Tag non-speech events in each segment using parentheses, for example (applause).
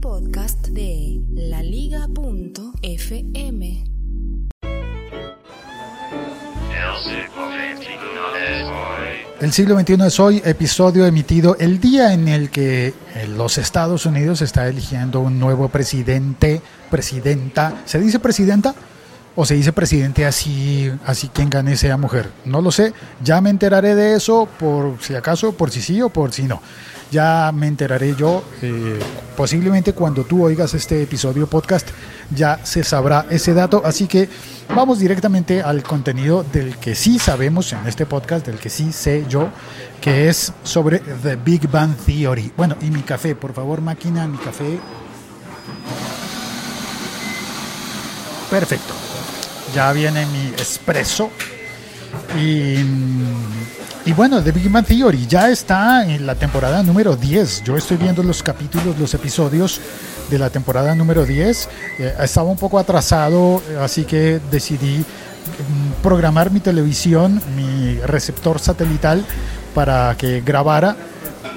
Podcast de laliga.fm. El siglo XXI es hoy, episodio emitido el día en el que los Estados Unidos está eligiendo un nuevo presidente, presidenta. ¿Se dice presidenta? ¿O se dice presidente así, así quien gane sea mujer? No lo sé, ya me enteraré de eso por si acaso, por si sí o por si no. Ya me enteraré yo, eh, posiblemente cuando tú oigas este episodio podcast, ya se sabrá ese dato. Así que vamos directamente al contenido del que sí sabemos en este podcast, del que sí sé yo, que es sobre The Big Bang Theory. Bueno, y mi café, por favor, máquina, mi café. Perfecto. Ya viene mi espresso. Y, y, bueno, The Big Bang Theory ya está en la temporada número 10. Yo estoy viendo los capítulos, los episodios de la temporada número 10. Eh, estaba un poco atrasado, así que decidí mm, programar mi televisión, mi receptor satelital, para que grabara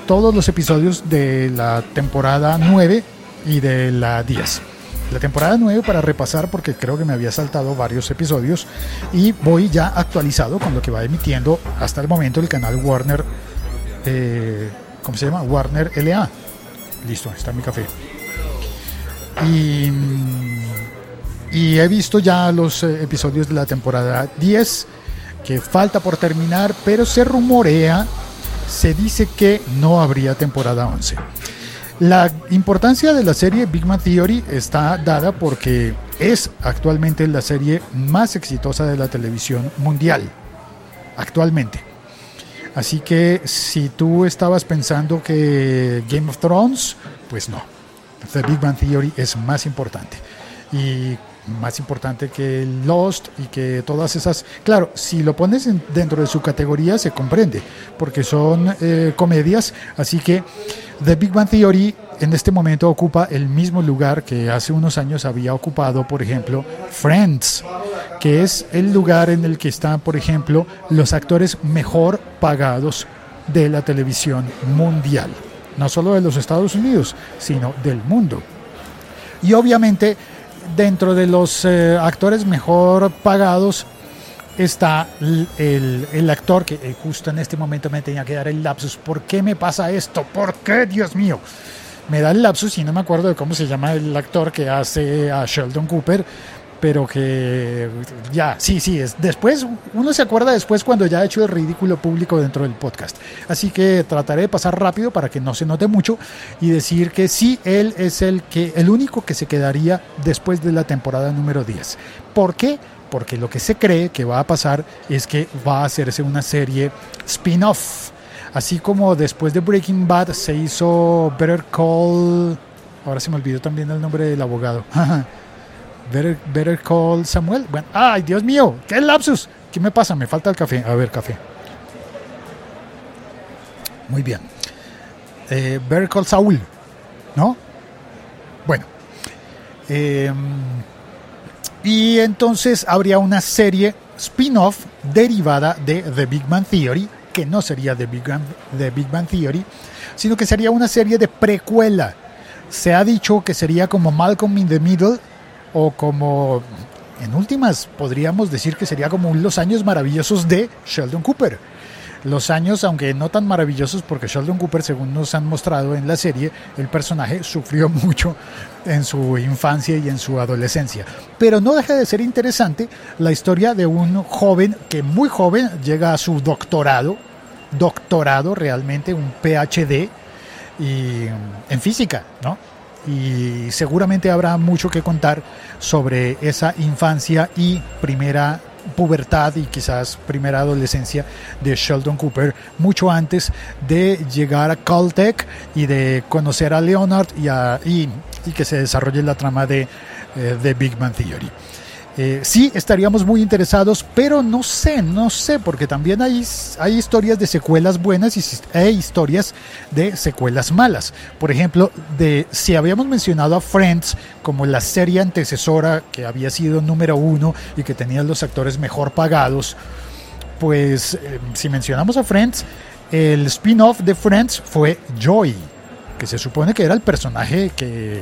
todos los episodios de la temporada 9 y de la 10 la temporada 9 para repasar porque creo que me había saltado varios episodios y voy ya actualizado con lo que va emitiendo hasta el momento el canal Warner, eh, ¿cómo se llama? Warner LA. Listo, está mi café. Y, y he visto ya los eh, episodios de la temporada 10 que falta por terminar, pero se rumorea, se dice que no habría temporada 11. La importancia de la serie Big Man Theory está dada porque es actualmente la serie más exitosa de la televisión mundial. Actualmente. Así que si tú estabas pensando que Game of Thrones, pues no. The Big Bang Theory es más importante. Y más importante que Lost y que todas esas... Claro, si lo pones dentro de su categoría se comprende, porque son eh, comedias, así que The Big Bang Theory en este momento ocupa el mismo lugar que hace unos años había ocupado, por ejemplo, Friends, que es el lugar en el que están, por ejemplo, los actores mejor pagados de la televisión mundial, no solo de los Estados Unidos, sino del mundo. Y obviamente, dentro de los eh, actores mejor pagados, está el, el, actor que eh, justo en este momento me tenía que dar el lapsus. ¿Por qué me pasa esto? ¿Por qué, Dios mío? Me da el lapsus y no me acuerdo de cómo se llama el actor que hace a Sheldon Cooper, pero que ya, sí, sí, es después, uno se acuerda después cuando ya ha hecho el ridículo público dentro del podcast. Así que trataré de pasar rápido para que no se note mucho y decir que sí, él es el que el único que se quedaría después de la temporada número 10. ¿Por qué? porque lo que se cree que va a pasar es que va a hacerse una serie spin-off. Así como después de Breaking Bad se hizo Better Call. Ahora se me olvidó también el nombre del abogado. (laughs) Better, Better Call Samuel. Bueno, ¡Ay, Dios mío! ¡Qué lapsus! ¿Qué me pasa? Me falta el café. A ver, café. Muy bien. Eh, Better Call Saul. ¿No? Bueno. Eh, y entonces habría una serie spin-off derivada de The Big Bang Theory, que no sería The Big, Bang, The Big Bang Theory, sino que sería una serie de precuela. Se ha dicho que sería como Malcolm in the Middle o como, en últimas, podríamos decir que sería como los años maravillosos de Sheldon Cooper los años, aunque no tan maravillosos, porque Sheldon Cooper, según nos han mostrado en la serie, el personaje sufrió (laughs) mucho en su infancia y en su adolescencia. Pero no deja de ser interesante la historia de un joven que muy joven llega a su doctorado, doctorado realmente, un PhD y, en física, ¿no? Y seguramente habrá mucho que contar sobre esa infancia y primera pubertad y quizás primera adolescencia de Sheldon Cooper, mucho antes de llegar a Caltech y de conocer a Leonard y, y, y que se desarrolle la trama de eh, Big Man Theory. Eh, sí, estaríamos muy interesados, pero no sé, no sé, porque también hay, hay historias de secuelas buenas y e historias de secuelas malas. Por ejemplo, de si habíamos mencionado a Friends como la serie antecesora que había sido número uno y que tenía los actores mejor pagados, pues eh, si mencionamos a Friends, el spin-off de Friends fue Joy que se supone que era el personaje que,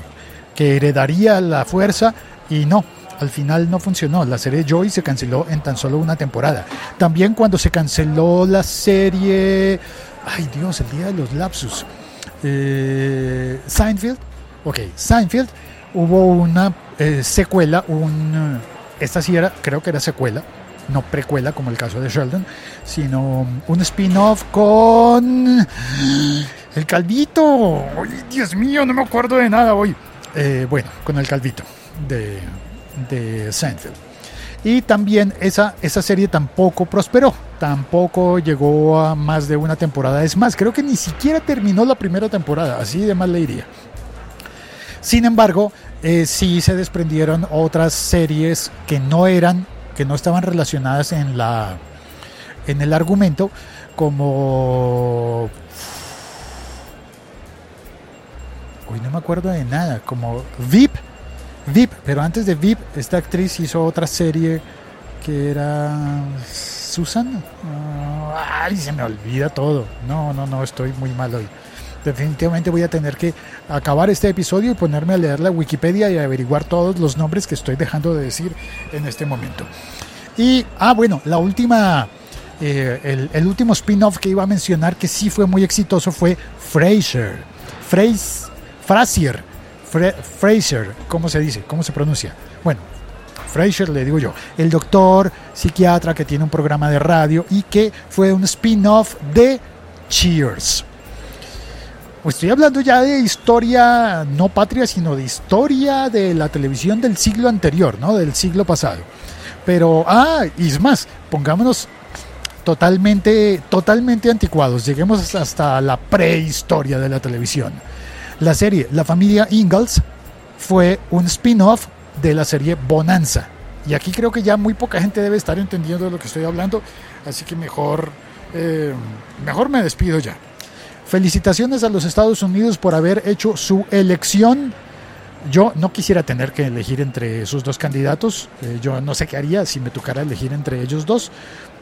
que heredaría la fuerza y no, al final no funcionó. La serie Joy se canceló en tan solo una temporada. También cuando se canceló la serie... Ay Dios, el día de los lapsus. Eh, Seinfeld. Ok, Seinfeld. Hubo una eh, secuela, un... Esta sí era, creo que era secuela, no precuela como el caso de Sheldon, sino un spin-off con el Calvito. Ay, Dios mío, no me acuerdo de nada hoy. Eh, bueno, con el Calvito de, de Seinfeld. Y también esa, esa serie tampoco prosperó, tampoco llegó a más de una temporada. Es más, creo que ni siquiera terminó la primera temporada, así de mal le iría. Sin embargo, eh, sí se desprendieron otras series que no eran, que no estaban relacionadas en la en el argumento, como hoy no me acuerdo de nada, como VIP VIP, pero antes de VIP, esta actriz hizo otra serie que era Susan. Ah, ay, se me olvida todo. No, no, no, estoy muy mal hoy. Definitivamente voy a tener que acabar este episodio y ponerme a leer la Wikipedia y averiguar todos los nombres que estoy dejando de decir en este momento. Y, ah, bueno, la última, eh, el, último spin-off que iba a mencionar que sí fue muy exitoso fue Frasier. Frasier Fraser, ¿cómo se dice? ¿Cómo se pronuncia? Bueno, Fraser le digo yo, el doctor psiquiatra que tiene un programa de radio y que fue un spin-off de Cheers. Estoy hablando ya de historia no patria, sino de historia de la televisión del siglo anterior, ¿no? Del siglo pasado. Pero, ah, y es más, pongámonos totalmente, totalmente anticuados, lleguemos hasta la prehistoria de la televisión. La serie La familia Ingalls fue un spin-off de la serie Bonanza. Y aquí creo que ya muy poca gente debe estar entendiendo de lo que estoy hablando, así que mejor, eh, mejor me despido ya. Felicitaciones a los Estados Unidos por haber hecho su elección. Yo no quisiera tener que elegir entre esos dos candidatos. Eh, yo no sé qué haría si me tocara elegir entre ellos dos.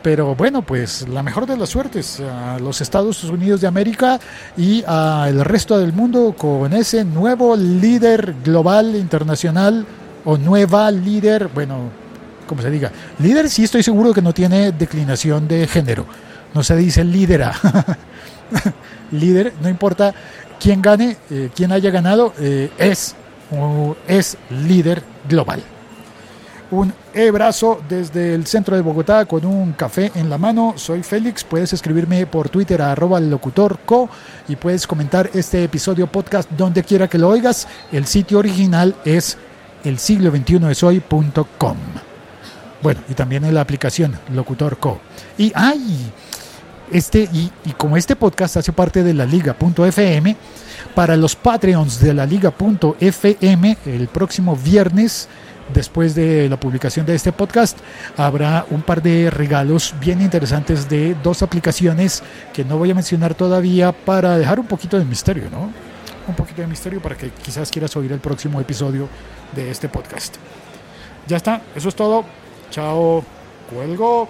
Pero bueno, pues la mejor de las suertes a los Estados Unidos de América y al resto del mundo con ese nuevo líder global, internacional o nueva líder, bueno, como se diga, líder sí estoy seguro que no tiene declinación de género, no se dice lídera, (laughs) líder, no importa quién gane, eh, quién haya ganado, eh, es, es líder global un abrazo desde el centro de Bogotá con un café en la mano. Soy Félix, puedes escribirme por Twitter a arroba locutorco y puedes comentar este episodio podcast donde quiera que lo oigas. El sitio original es el siglo 21 soy.com. Bueno, y también en la aplicación Locutorco. Y ay, este, y, y como este podcast hace parte de la liga.fm, para los Patreons de la liga.fm, el próximo viernes después de la publicación de este podcast, habrá un par de regalos bien interesantes de dos aplicaciones que no voy a mencionar todavía para dejar un poquito de misterio, ¿no? Un poquito de misterio para que quizás quieras oír el próximo episodio de este podcast. Ya está, eso es todo. Chao, cuelgo.